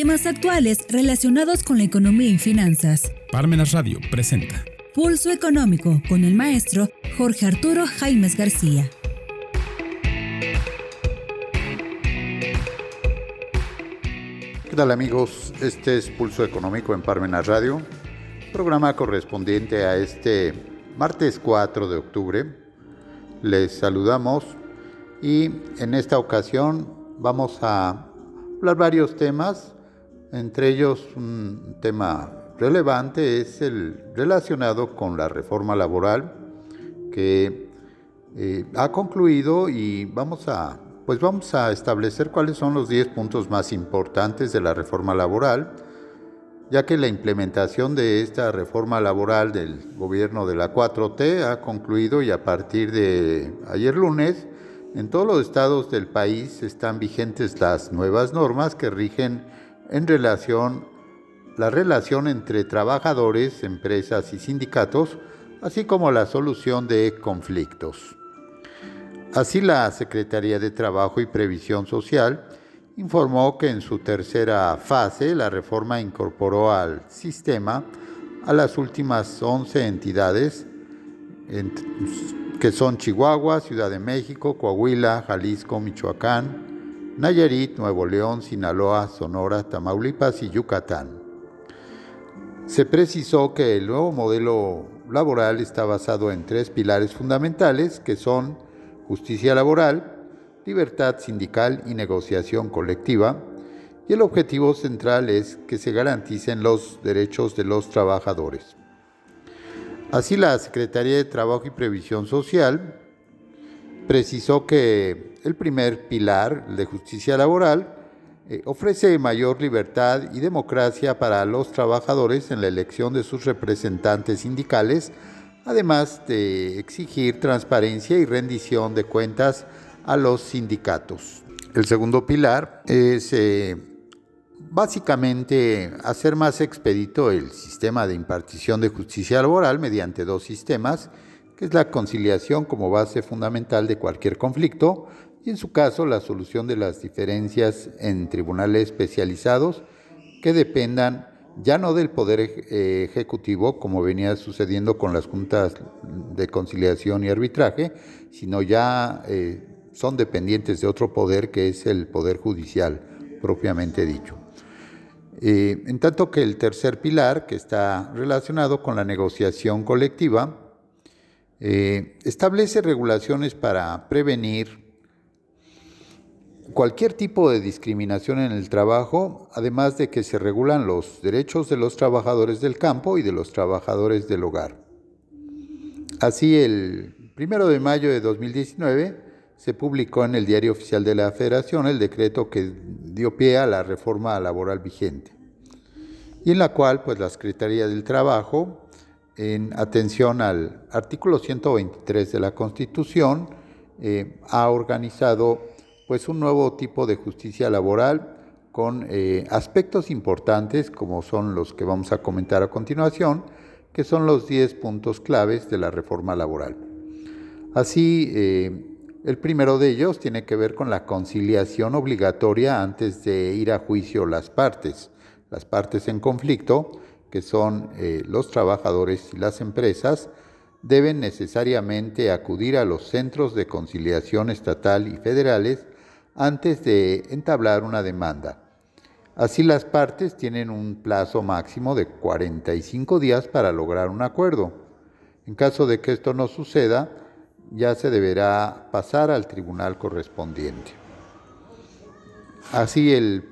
Temas actuales relacionados con la economía y finanzas. Parmenas Radio presenta Pulso Económico con el maestro Jorge Arturo Jaimes García. ¿Qué tal amigos? Este es Pulso Económico en Parmenas Radio, programa correspondiente a este martes 4 de octubre. Les saludamos y en esta ocasión vamos a hablar varios temas, entre ellos un tema relevante es el relacionado con la reforma laboral que eh, ha concluido y vamos a, pues vamos a establecer cuáles son los 10 puntos más importantes de la reforma laboral, ya que la implementación de esta reforma laboral del gobierno de la 4T ha concluido y a partir de ayer lunes en todos los estados del país están vigentes las nuevas normas que rigen en relación la relación entre trabajadores, empresas y sindicatos, así como la solución de conflictos. Así la Secretaría de Trabajo y Previsión Social informó que en su tercera fase la reforma incorporó al sistema a las últimas 11 entidades que son Chihuahua, Ciudad de México, Coahuila, Jalisco, Michoacán, Nayarit, Nuevo León, Sinaloa, Sonora, Tamaulipas y Yucatán. Se precisó que el nuevo modelo laboral está basado en tres pilares fundamentales que son justicia laboral, libertad sindical y negociación colectiva, y el objetivo central es que se garanticen los derechos de los trabajadores. Así la Secretaría de Trabajo y Previsión Social precisó que el primer pilar de justicia laboral eh, ofrece mayor libertad y democracia para los trabajadores en la elección de sus representantes sindicales, además de exigir transparencia y rendición de cuentas a los sindicatos. El segundo pilar es eh, básicamente hacer más expedito el sistema de impartición de justicia laboral mediante dos sistemas, que es la conciliación como base fundamental de cualquier conflicto y en su caso la solución de las diferencias en tribunales especializados que dependan ya no del poder ejecutivo como venía sucediendo con las juntas de conciliación y arbitraje, sino ya eh, son dependientes de otro poder que es el poder judicial propiamente dicho. Eh, en tanto que el tercer pilar, que está relacionado con la negociación colectiva, eh, establece regulaciones para prevenir cualquier tipo de discriminación en el trabajo, además de que se regulan los derechos de los trabajadores del campo y de los trabajadores del hogar. Así, el primero de mayo de 2019 se publicó en el Diario Oficial de la Federación el decreto que dio pie a la reforma laboral vigente y en la cual pues la Secretaría del Trabajo en atención al artículo 123 de la Constitución eh, ha organizado pues un nuevo tipo de justicia laboral con eh, aspectos importantes como son los que vamos a comentar a continuación, que son los 10 puntos claves de la reforma laboral. Así, eh, el primero de ellos tiene que ver con la conciliación obligatoria antes de ir a juicio las partes. Las partes en conflicto, que son eh, los trabajadores y las empresas, deben necesariamente acudir a los centros de conciliación estatal y federales antes de entablar una demanda. Así las partes tienen un plazo máximo de 45 días para lograr un acuerdo. En caso de que esto no suceda, ya se deberá pasar al tribunal correspondiente. Así el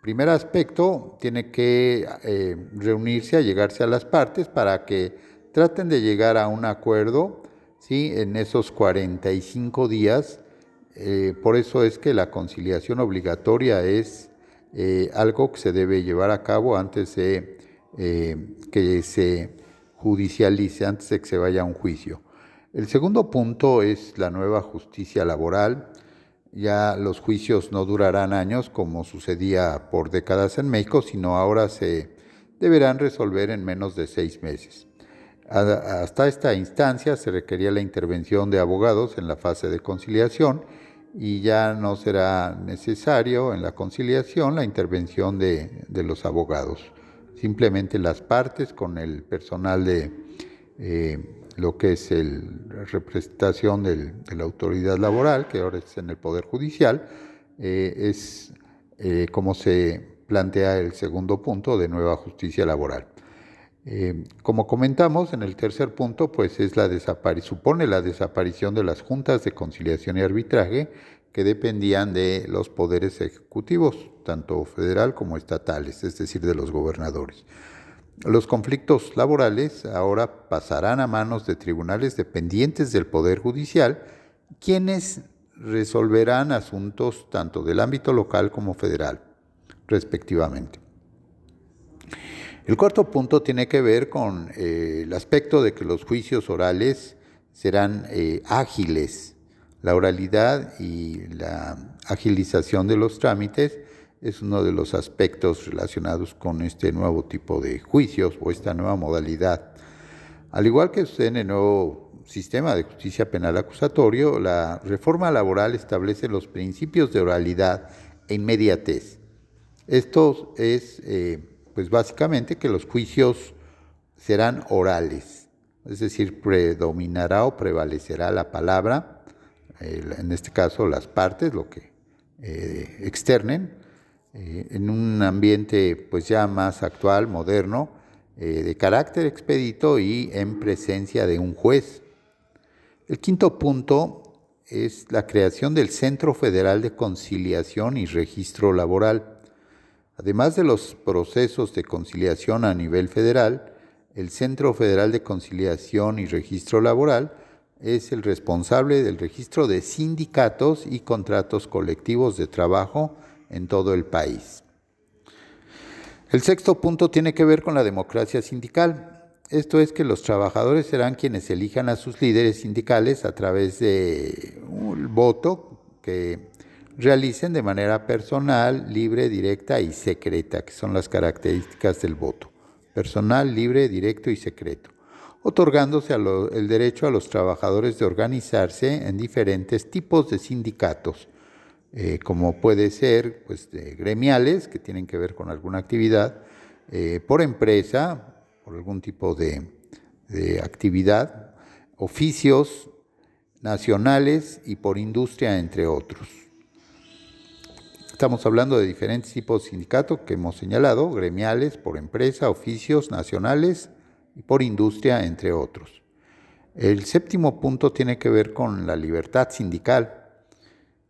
primer aspecto tiene que eh, reunirse, a llegarse a las partes para que traten de llegar a un acuerdo ¿sí? en esos 45 días. Eh, por eso es que la conciliación obligatoria es eh, algo que se debe llevar a cabo antes de que se judicialice, antes de que se vaya a un juicio. El segundo punto es la nueva justicia laboral. Ya los juicios no durarán años como sucedía por décadas en México, sino ahora se deberán resolver en menos de seis meses. Hasta esta instancia se requería la intervención de abogados en la fase de conciliación y ya no será necesario en la conciliación la intervención de, los abogados. Simplemente las partes con el personal de eh, lo que es la representación de la autoridad laboral, que ahora es en el Poder Judicial, eh, es eh, como se plantea el segundo punto de nueva justicia laboral. Eh, como comentamos en el tercer punto, pues es la supone la desaparición de las juntas de conciliación y arbitraje que dependían de los poderes ejecutivos, tanto federal como estatales, es decir, de los gobernadores. Los conflictos laborales ahora pasarán a manos de tribunales dependientes del Poder Judicial, quienes resolverán asuntos tanto del ámbito local como federal, respectivamente. El cuarto punto tiene que ver con eh, el aspecto de que los juicios orales serán eh, ágiles. La oralidad y la agilización de los trámites es uno de los aspectos relacionados con este nuevo tipo de juicios o esta nueva modalidad. Al igual que usted en el nuevo sistema de justicia penal acusatorio, la reforma laboral establece los principios de oralidad e inmediatez. Esto es eh, pues básicamente que los juicios serán orales, es decir, predominará o prevalecerá la palabra, en este caso las partes, lo que eh, externen, eh, en un ambiente pues ya más actual, moderno, eh, de carácter expedito y en presencia de un juez. El quinto punto es la creación del Centro Federal de Conciliación y Registro Laboral. Además de los procesos de conciliación a nivel federal, el Centro Federal de Conciliación y Registro Laboral es el responsable del registro de sindicatos y contratos colectivos de trabajo en todo el país. El sexto punto tiene que ver con la democracia sindical. Esto es que los trabajadores serán quienes elijan a sus líderes sindicales a través de un voto que realicen de manera personal, libre, directa y secreta, que son las características del voto. Personal, libre, directo y secreto, otorgándose el derecho a los trabajadores de organizarse en diferentes tipos de sindicatos, eh, como puede ser pues, gremiales, que tienen que ver con alguna actividad, eh, por empresa, por algún tipo de actividad, oficios nacionales y por industria, entre otros. Estamos hablando de diferentes tipos de sindicatos que hemos señalado, gremiales, por empresa, oficios nacionales y por industria, entre otros. El séptimo punto tiene que ver con la libertad sindical.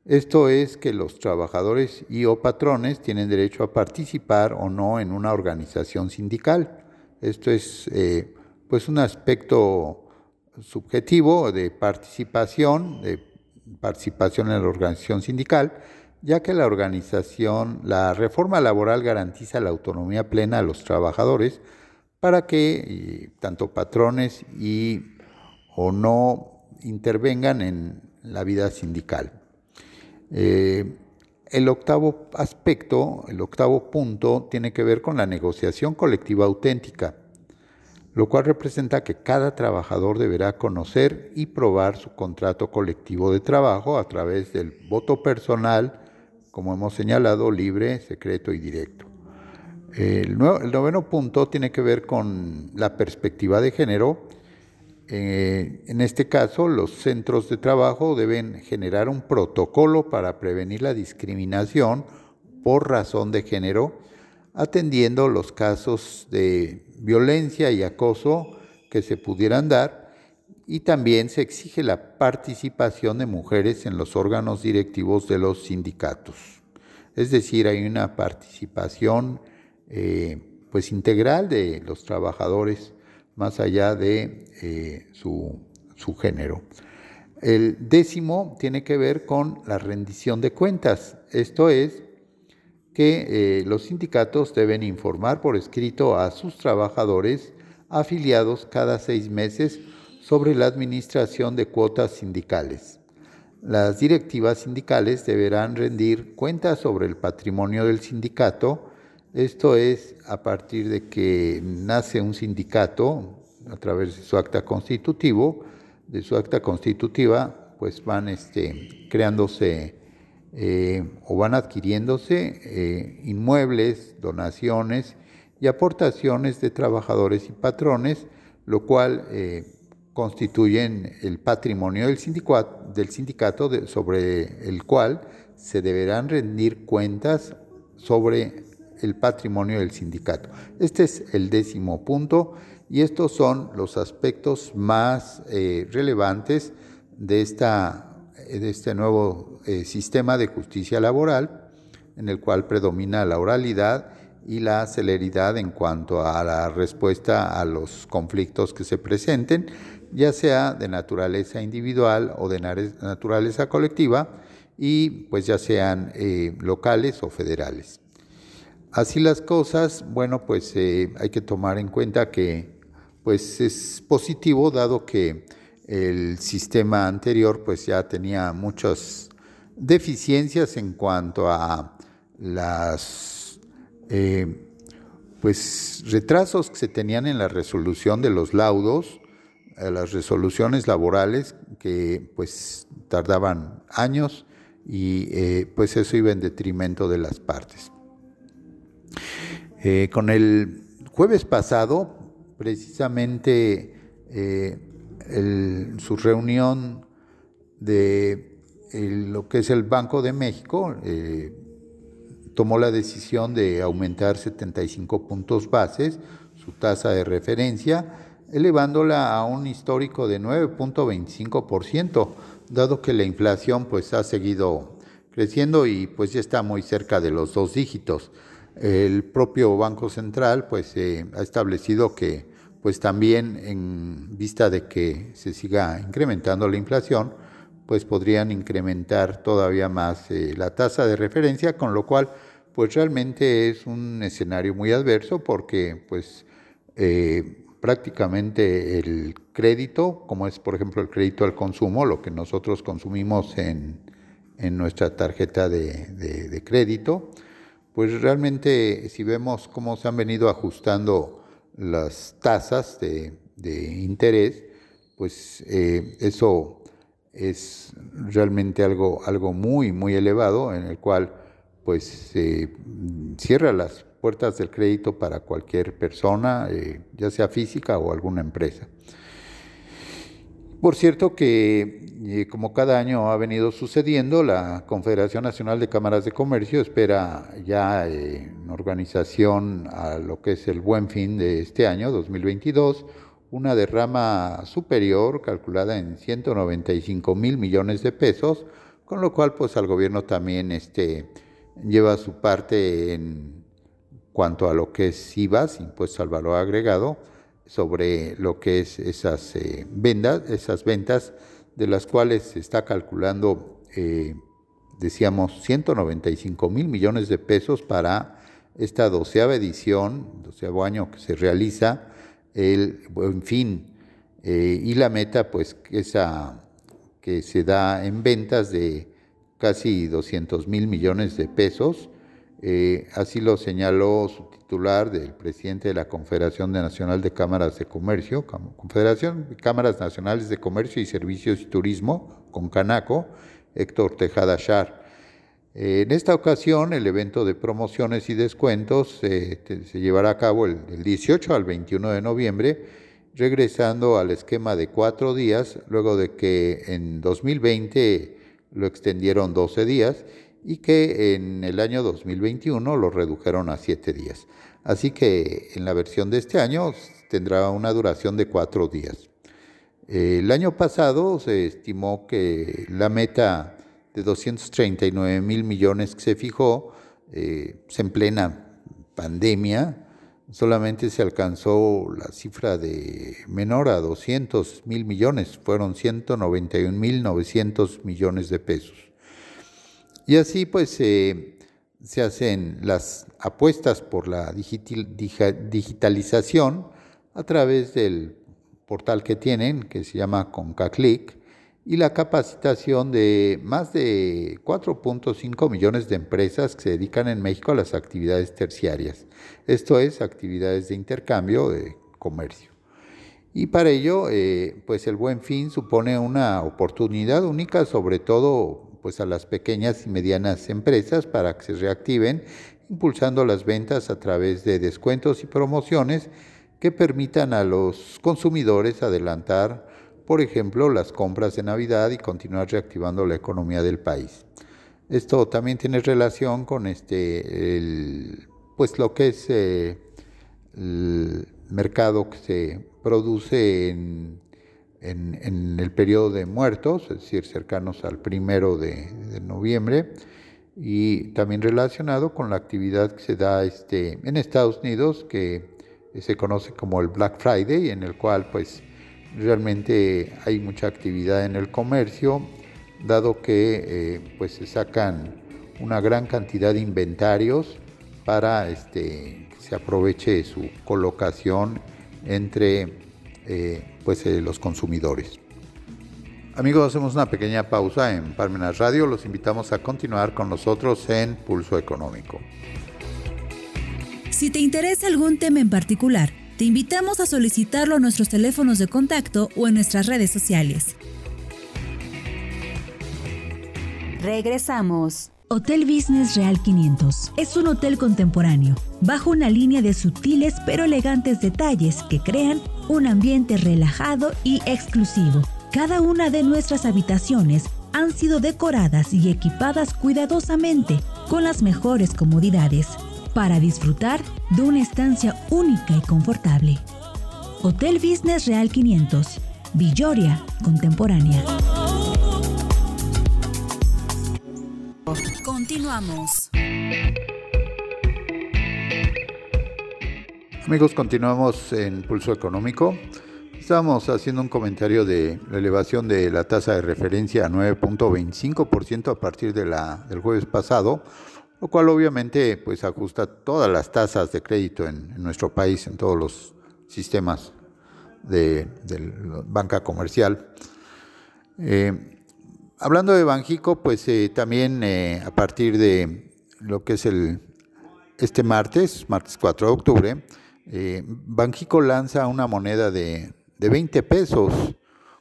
Esto es que los trabajadores y o patrones tienen derecho a participar o no en una organización sindical. Esto es eh, pues un aspecto subjetivo de participación, de participación en la organización sindical, ya que la organización, la reforma laboral garantiza la autonomía plena a los trabajadores para que tanto patrones y o no intervengan en la vida sindical. Eh, el octavo aspecto, el octavo punto, tiene que ver con la negociación colectiva auténtica, lo cual representa que cada trabajador deberá conocer y probar su contrato colectivo de trabajo a través del voto personal, como hemos señalado, libre, secreto y directo. El, noveno punto tiene que ver con la perspectiva de género. Eh, en este caso, los centros de trabajo deben generar un protocolo para prevenir la discriminación por razón de género, atendiendo los casos de violencia y acoso que se pudieran dar y también se exige la participación de mujeres en los órganos directivos de los sindicatos. Es decir, hay una participación eh, pues integral de los trabajadores más allá de eh, su, género. El décimo tiene que ver con la rendición de cuentas. Esto es que eh, los sindicatos deben informar por escrito a sus trabajadores afiliados cada seis meses sobre la administración de cuotas sindicales. Las directivas sindicales deberán rendir cuentas sobre el patrimonio del sindicato, esto es a partir de que nace un sindicato a través de su acta constitutivo, de su acta constitutiva, pues van este, creándose eh, o van adquiriéndose eh, inmuebles, donaciones y aportaciones de trabajadores y patrones, lo cual eh, constituyen el patrimonio del sindicato, del sindicato sobre el cual se deberán rendir cuentas sobre el patrimonio del sindicato. Este es el décimo punto y estos son los aspectos más relevantes de esta de este nuevo eh, sistema de justicia laboral, en el cual predomina la oralidad y la celeridad en cuanto a la respuesta a los conflictos que se presenten, ya sea de naturaleza individual o de naturaleza colectiva, y pues ya sean eh, locales o federales. Así las cosas, bueno, pues eh, hay que tomar en cuenta que pues es positivo dado que el sistema anterior pues ya tenía muchas deficiencias en cuanto a las eh, pues retrasos que se tenían en la resolución de los laudos, las resoluciones laborales que pues tardaban años y eh, pues eso iba en detrimento de las partes. Eh, con el jueves pasado, precisamente su reunión de lo que es el Banco de México eh, tomó la decisión de aumentar 75 puntos bases su tasa de referencia, elevándola a un histórico de 9.25%, dado que la inflación pues ha seguido creciendo y pues ya está muy cerca de los dos dígitos. El propio Banco Central pues eh, ha establecido que pues también en vista de que se siga incrementando la inflación, pues podrían incrementar todavía más eh, la tasa de referencia, con lo cual pues realmente es un escenario muy adverso porque pues eh, prácticamente el crédito, como es por ejemplo el crédito al consumo, lo que nosotros consumimos en, nuestra tarjeta de, de crédito, pues realmente si vemos cómo se han venido ajustando las tasas de, interés, pues eh, eso es realmente algo, algo muy, muy elevado en el cual pues se cierra las puertas del crédito para cualquier persona, eh, ya sea física o alguna empresa. Por cierto que, eh, como cada año ha venido sucediendo, la Confederación Nacional de Cámaras de Comercio espera ya eh, en organización a lo que es el buen fin de este año, 2022, una derrama superior calculada en 195 mil millones de pesos, con lo cual pues al gobierno también este, lleva su parte en cuanto a lo que es IVAS, impuesto al valor agregado, sobre lo que es esas eh, ventas, esas ventas de las cuales se está calculando, eh, decíamos, 195 mil millones de pesos para esta doceava edición, doceavo año que se realiza el Fin. Eh, y la meta, pues, esa que se da en ventas de casi 200 mil millones de pesos, así lo señaló su titular del presidente de la Confederación Nacional de Cámaras de Comercio, Confederación de Cámaras Nacionales de Comercio y Servicios y Turismo, con Canaco, Héctor Tejada Char. En esta ocasión, el evento de promociones y descuentos se llevará a cabo el, el 18 al 21 de noviembre, regresando al esquema de cuatro días, luego de que en 2020 lo extendieron 12 días y que en el año 2021 lo redujeron a siete días. Así que en la versión de este año tendrá una duración de cuatro días. El año pasado se estimó que la meta de 239 mil millones que se fijó eh, en plena pandemia, solamente se alcanzó la cifra de menor a 200 mil millones, fueron 191 mil 900 millones de pesos. Y así pues se hacen las apuestas por la digitalización a través del portal que tienen, que se llama ConcaClick, y la capacitación de más de 4.5 millones de empresas que se dedican en México a las actividades terciarias, esto es, actividades de intercambio de comercio. Y para ello, eh, pues el buen fin supone una oportunidad única, sobre todo pues a las pequeñas y medianas empresas para que se reactiven, impulsando las ventas a través de descuentos y promociones que permitan a los consumidores adelantar, por ejemplo, las compras de Navidad y continuar reactivando la economía del país. Esto también tiene relación con este, pues lo que es eh, el mercado que se produce en, el periodo de muertos, es decir, cercanos al primero de, noviembre, y también relacionado con la actividad que se da este, en Estados Unidos, que se conoce como el Black Friday, en el cual pues realmente hay mucha actividad en el comercio, dado que eh, pues se sacan una gran cantidad de inventarios para este, que se aproveche su colocación entre eh, pues, eh, los consumidores. Amigos, hacemos una pequeña pausa en Parmenas Radio. Los invitamos a continuar con nosotros en Pulso Económico. Si te interesa algún tema en particular, te invitamos a solicitarlo a nuestros teléfonos de contacto o en nuestras redes sociales. Regresamos. Hotel Business Real 500 es un hotel contemporáneo, bajo una línea de sutiles pero elegantes detalles que crean un ambiente relajado y exclusivo. Cada una de nuestras habitaciones han sido decoradas y equipadas cuidadosamente con las mejores comodidades para disfrutar de una estancia única y confortable. Hotel Business Real 500, Villoria Contemporánea. Continuamos. Amigos, continuamos en Pulso Económico. Estamos haciendo un comentario de la elevación de la tasa de referencia a 9.25% a partir del jueves pasado, lo cual obviamente pues ajusta todas las tasas de crédito en, nuestro país, en todos los sistemas de, banca comercial. Eh, Hablando de Banjico, pues eh, también eh, a partir de lo que es el este martes, martes 4 de octubre, eh, Banjico lanza una moneda de, de, 20 pesos,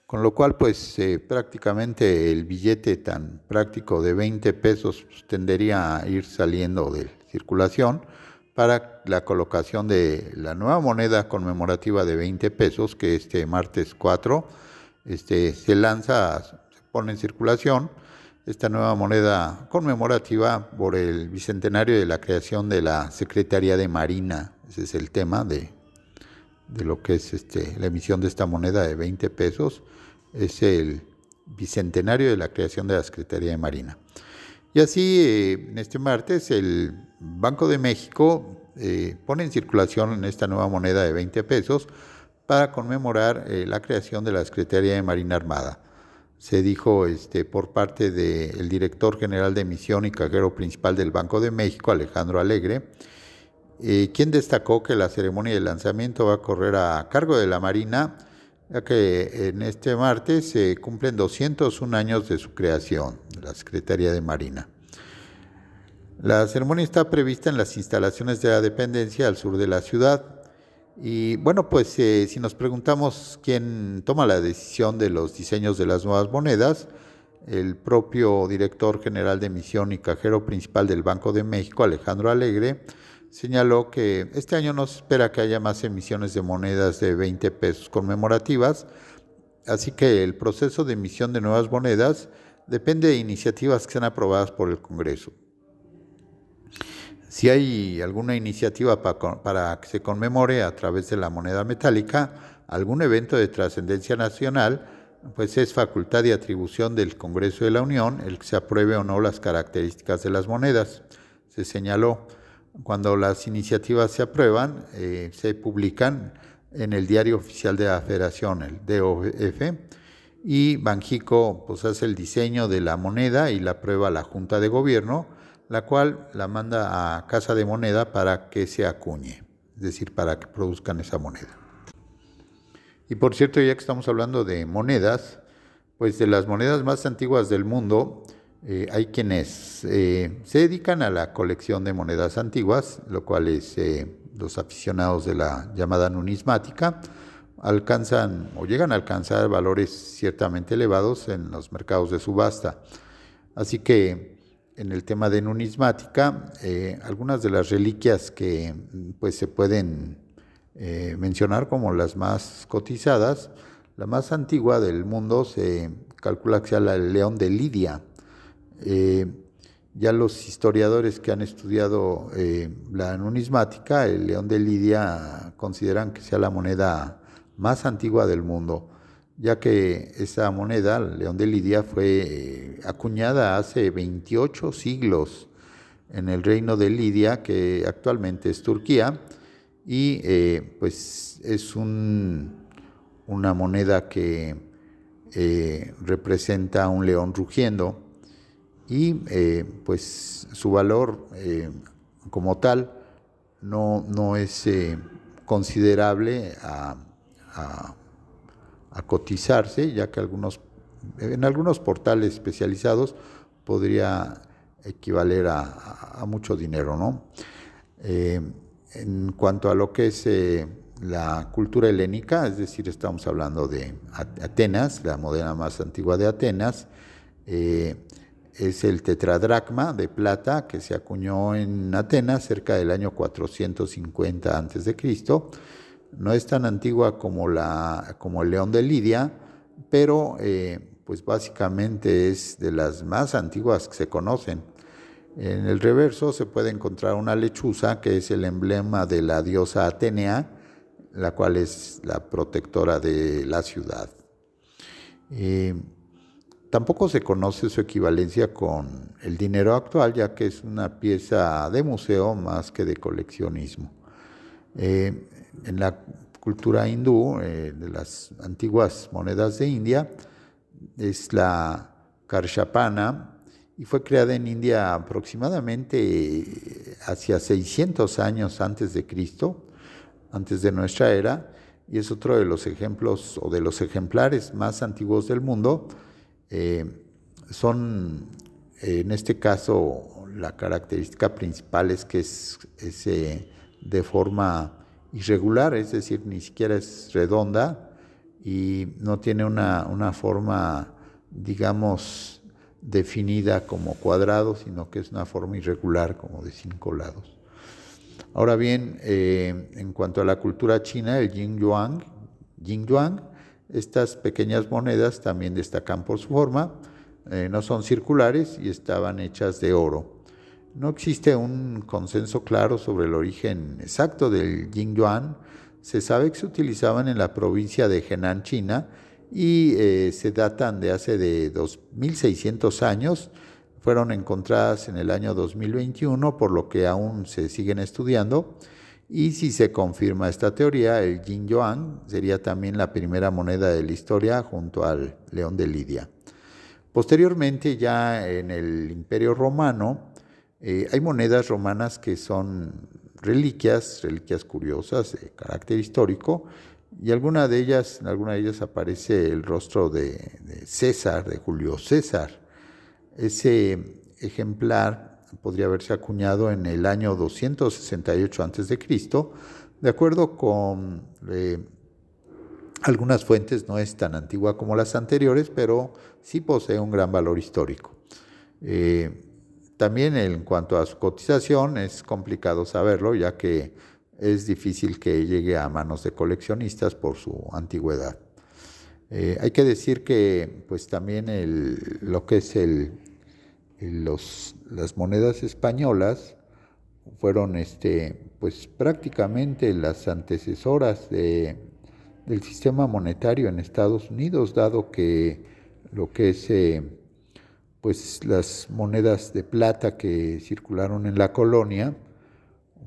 con lo cual pues prácticamente el billete tan práctico de 20 pesos pues, tendería a ir saliendo de circulación para la colocación de la nueva moneda conmemorativa de 20 pesos que este martes 4 este, se lanza pone en circulación esta nueva moneda conmemorativa por el bicentenario de la creación de la Secretaría de Marina. Ese es el tema de, de lo que es este, la emisión de esta moneda de 20 pesos. Es el bicentenario de la creación de la Secretaría de Marina. Y así, eh, en este martes, el Banco de México eh, pone en circulación esta nueva moneda de 20 pesos para conmemorar eh, la creación de la Secretaría de Marina Armada se dijo este, por parte del director general de emisión y cajero principal del Banco de México, Alejandro Alegre, eh, quien destacó que la ceremonia de lanzamiento va a correr a cargo de la Marina, ya que en este martes se cumplen 201 años de su creación, la Secretaría de Marina. La ceremonia está prevista en las instalaciones de la dependencia al sur de la ciudad. Y bueno, pues eh, si nos preguntamos quién toma la decisión de los diseños de las nuevas monedas, el propio director general de emisión y cajero principal del Banco de México, Alejandro Alegre, señaló que este año no se espera que haya más emisiones de monedas de 20 pesos conmemorativas, así que el proceso de emisión de nuevas monedas depende de iniciativas que sean aprobadas por el Congreso. Si hay alguna iniciativa para, que se conmemore a través de la moneda metálica algún evento de trascendencia nacional, pues es facultad y atribución del Congreso de la Unión el que se apruebe o no las características de las monedas. Se señaló, cuando las iniciativas se aprueban, eh, se publican en el diario oficial de la Federación, el DOF, y Banjico pues, hace el diseño de la moneda y la aprueba la Junta de Gobierno, la cual la manda a Casa de Moneda para que se acuñe, es decir, para que produzcan esa moneda. Y por cierto, ya que estamos hablando de monedas, pues de las monedas más antiguas del mundo, eh, hay quienes eh, se dedican a la colección de monedas antiguas, lo cual es eh, los aficionados de la llamada numismática, alcanzan o llegan a alcanzar valores ciertamente elevados en los mercados de subasta. Así que en el tema de numismática, eh, algunas de las reliquias que pues, se pueden eh, mencionar como las más cotizadas, la más antigua del mundo se calcula que sea el león de Lidia. Eh, ya los historiadores que han estudiado la numismática, el león de Lidia consideran que sea la moneda más antigua del mundo, ya que esa moneda, el león de Lidia, fue eh, acuñada hace 28 siglos en el reino de Lidia, que actualmente es Turquía, y eh, pues es una moneda que eh, representa a un león rugiendo y pues su valor como tal no, no es considerable a a, cotizarse, ya que algunos, en algunos portales especializados podría equivaler a, mucho dinero. ¿no? Eh, en cuanto a lo que es eh, la cultura helénica, es decir, estamos hablando de Atenas, la moneda más antigua de Atenas, eh, es el tetradracma de plata que se acuñó en Atenas cerca del año 450 a.C no es tan antigua como, la, como el león de Lidia, pero eh, pues básicamente es de las más antiguas que se conocen. En el reverso se puede encontrar una lechuza que es el emblema de la diosa Atenea, la cual es la protectora de la ciudad. Eh, tampoco se conoce su equivalencia con el dinero actual, ya que es una pieza de museo más que de coleccionismo. Eh, en la cultura hindú, eh, de las antiguas monedas de India, es la Karshapana y fue creada en India aproximadamente eh, hacia 600 años antes de Cristo, antes de nuestra era, y es otro de los ejemplos o de los ejemplares más antiguos del mundo. Eh, son, en este caso, la característica principal es que es, es de forma irregular, es decir, ni siquiera es redonda y no tiene una, forma, digamos, definida como cuadrado, sino que es una forma irregular, como de cinco lados. Ahora bien, eh, en cuanto a la cultura china, el Yin Yuan, estas pequeñas monedas también destacan por su forma, eh, no son circulares y estaban hechas de oro. No existe un consenso claro sobre el origen exacto del yin yuan. Se sabe que se utilizaban en la provincia de Henan, China, y eh, se datan de hace de 2600 años. Fueron encontradas en el año 2021, por lo que aún se siguen estudiando. Y si se confirma esta teoría, el yin yuan sería también la primera moneda de la historia junto al león de Lidia. Posteriormente, ya en el Imperio Romano, eh, hay monedas romanas que son reliquias, reliquias curiosas de carácter histórico, y alguna de ellas, en alguna de ellas aparece el rostro de, César, de Julio César. Ese ejemplar podría haberse acuñado en el año 268 a.C., de acuerdo con eh, algunas fuentes, no es tan antigua como las anteriores, pero sí posee un gran valor histórico. Eh, también en cuanto a su cotización es complicado saberlo, ya que es difícil que llegue a manos de coleccionistas por su antigüedad. Eh, hay que decir que pues también lo que es el, las monedas españolas fueron este, pues prácticamente las antecesoras del sistema monetario en Estados Unidos, dado que lo que es eh, pues las monedas de plata que circularon en la colonia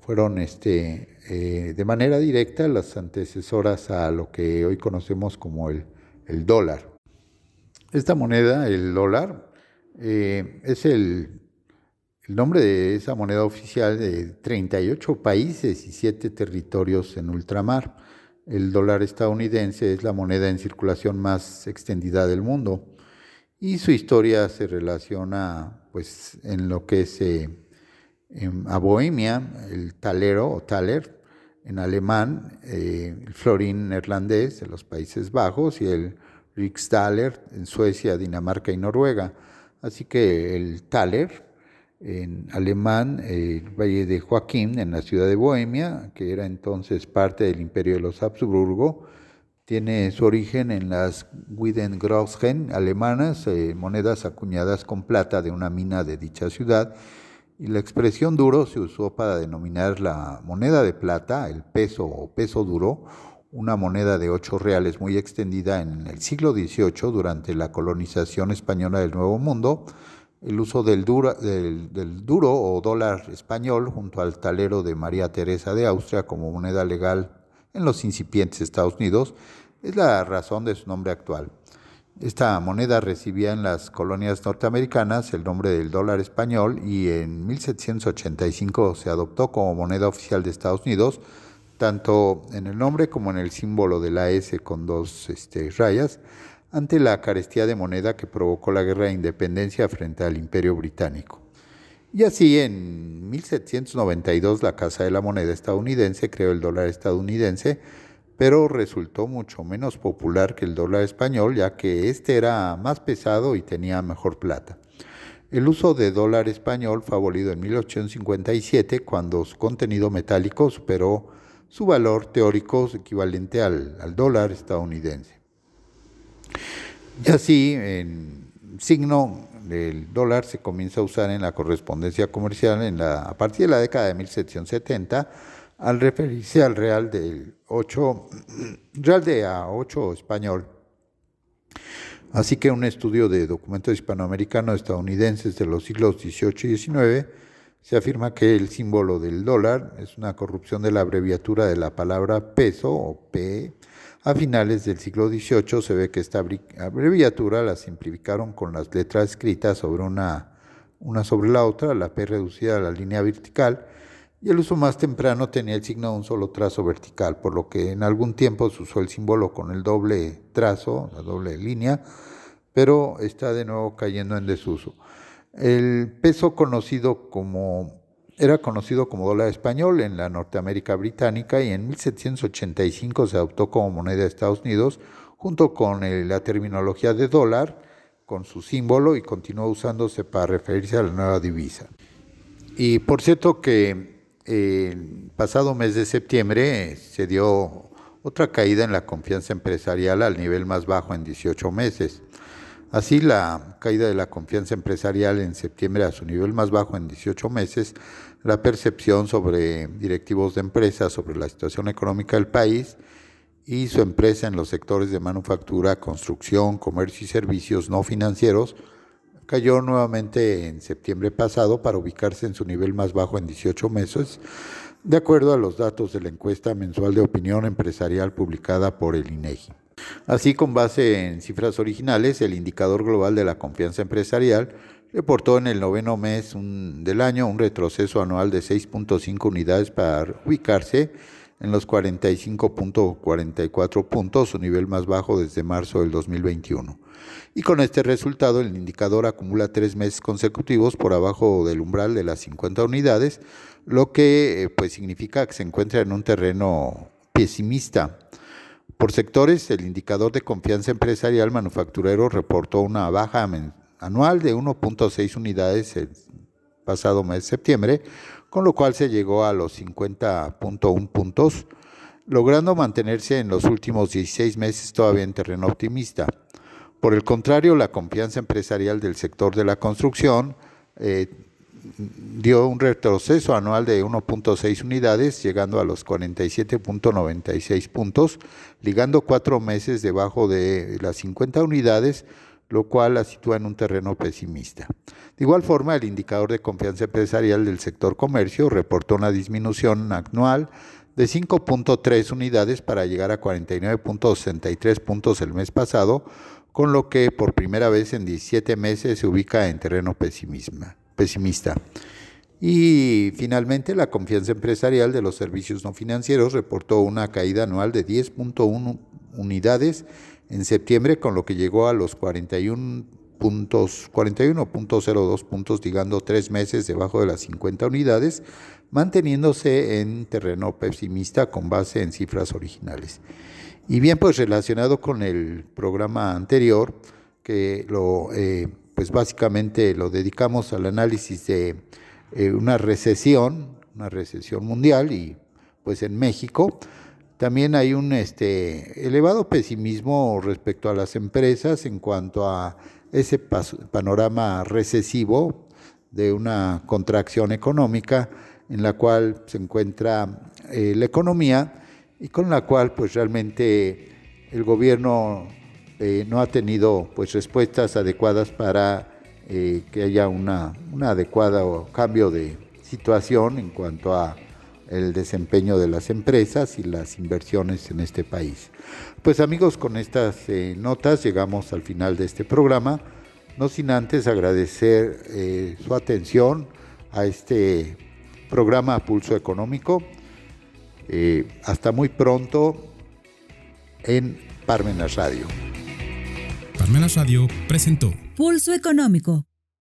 fueron este, eh, de manera directa las antecesoras a lo que hoy conocemos como el, dólar. Esta moneda, el dólar, eh, es el, el, nombre de esa moneda oficial de 38 países y 7 territorios en ultramar. El dólar estadounidense es la moneda en circulación más extendida del mundo y su historia se relaciona pues en lo que es eh, a Bohemia, el talero o taler, en alemán, eh, el florín neerlandés de los Países Bajos y el Riksdaler en Suecia, Dinamarca y Noruega. Así que el Thaler en alemán, el Valle de Joaquín en la ciudad de Bohemia, que era entonces parte del imperio de los Habsburgo, tiene su origen en las Widengroschen alemanas, eh, monedas acuñadas con plata de una mina de dicha ciudad, y la expresión duro se usó para denominar la moneda de plata, el peso o peso duro, una moneda de ocho reales muy extendida en el siglo XVIII durante la colonización española del Nuevo Mundo, el uso del del duro o dólar español junto al talero de María Teresa de Austria como moneda legal en los incipientes Estados Unidos es la razón de su nombre actual. Esta moneda recibía en las colonias norteamericanas el nombre del dólar español y en 1785 se adoptó como moneda oficial de Estados Unidos, tanto en el nombre como en el símbolo de la S con dos este, rayas, ante la carestía de moneda que provocó la guerra de independencia frente al imperio británico. Y así en 1792 la Casa de la Moneda estadounidense creó el dólar estadounidense, pero resultó mucho menos popular que el dólar español, ya que este era más pesado y tenía mejor plata. El uso de dólar español fue abolido en 1857 cuando su contenido metálico superó su valor teórico equivalente al, al dólar estadounidense. Y así, en signo el dólar se comienza a usar en la correspondencia comercial en la, a partir de la década de 1770 al referirse al real del 8, real de A8 español. Así que un estudio de documentos hispanoamericanos estadounidenses de los siglos XVIII y XIX se afirma que el símbolo del dólar es una corrupción de la abreviatura de la palabra peso o P a finales del siglo XVIII se ve que esta abreviatura la simplificaron con las letras escritas sobre una, una sobre la otra, la P reducida a la línea vertical, y el uso más temprano tenía el signo de un solo trazo vertical, por lo que en algún tiempo se usó el símbolo con el doble trazo, la doble línea, pero está de nuevo cayendo en desuso. El peso conocido como era conocido como dólar español en la Norteamérica británica y en 1785 se adoptó como moneda de Estados Unidos junto con la terminología de dólar, con su símbolo y continuó usándose para referirse a la nueva divisa. Y por cierto que el pasado mes de septiembre se dio otra caída en la confianza empresarial al nivel más bajo en 18 meses. Así, la caída de la confianza empresarial en septiembre a su nivel más bajo en 18 meses, la percepción sobre directivos de empresas sobre la situación económica del país y su empresa en los sectores de manufactura, construcción, comercio y servicios no financieros, cayó nuevamente en septiembre pasado para ubicarse en su nivel más bajo en 18 meses, de acuerdo a los datos de la encuesta mensual de opinión empresarial publicada por el INEGI. Así, con base en cifras originales, el indicador global de la confianza empresarial reportó en el noveno mes del año un retroceso anual de 6.5 unidades para ubicarse en los 45.44 puntos, su nivel más bajo desde marzo del 2021. Y con este resultado, el indicador acumula tres meses consecutivos por abajo del umbral de las 50 unidades, lo que eh, pues, significa que se encuentra en un terreno pesimista. Por sectores, el indicador de confianza empresarial manufacturero reportó una baja anual de 1.6 unidades el pasado mes de septiembre, con lo cual se llegó a los 50.1 puntos, logrando mantenerse en los últimos 16 meses todavía en terreno optimista. Por el contrario, la confianza empresarial del sector de la construcción eh, dio un retroceso anual de 1.6 unidades, llegando a los 47.96 puntos, ligando cuatro meses debajo de las 50 unidades, lo cual la sitúa en un terreno pesimista. De igual forma, el indicador de confianza empresarial del sector comercio reportó una disminución anual de 5.3 unidades para llegar a 49.63 puntos el mes pasado, con lo que por primera vez en 17 meses se ubica en terreno pesimista pesimista. Y finalmente, la confianza empresarial de los servicios no financieros reportó una caída anual de 10.1 unidades en septiembre, con lo que llegó a los 41 puntos, 41.02 puntos, llegando tres meses debajo de las 50 unidades, manteniéndose en terreno pesimista con base en cifras originales. Y bien, pues relacionado con el programa anterior, que lo, eh, pues básicamente lo dedicamos al análisis de eh, una recesión, una recesión mundial y pues en México, también hay un este, elevado pesimismo respecto a las empresas en cuanto a ese panorama recesivo de una contracción económica en la cual se encuentra eh, la economía y con la cual pues realmente el gobierno eh, no ha tenido pues respuestas adecuadas para eh, que haya una, una adecuada cambio de situación en cuanto a el desempeño de las empresas y las inversiones en este país. Pues amigos, con estas eh, notas llegamos al final de este programa, no sin antes agradecer su atención a este programa Pulso Económico. Hasta muy pronto en Parmenas Radio. Parmenas Radio presentó. Pulso Económico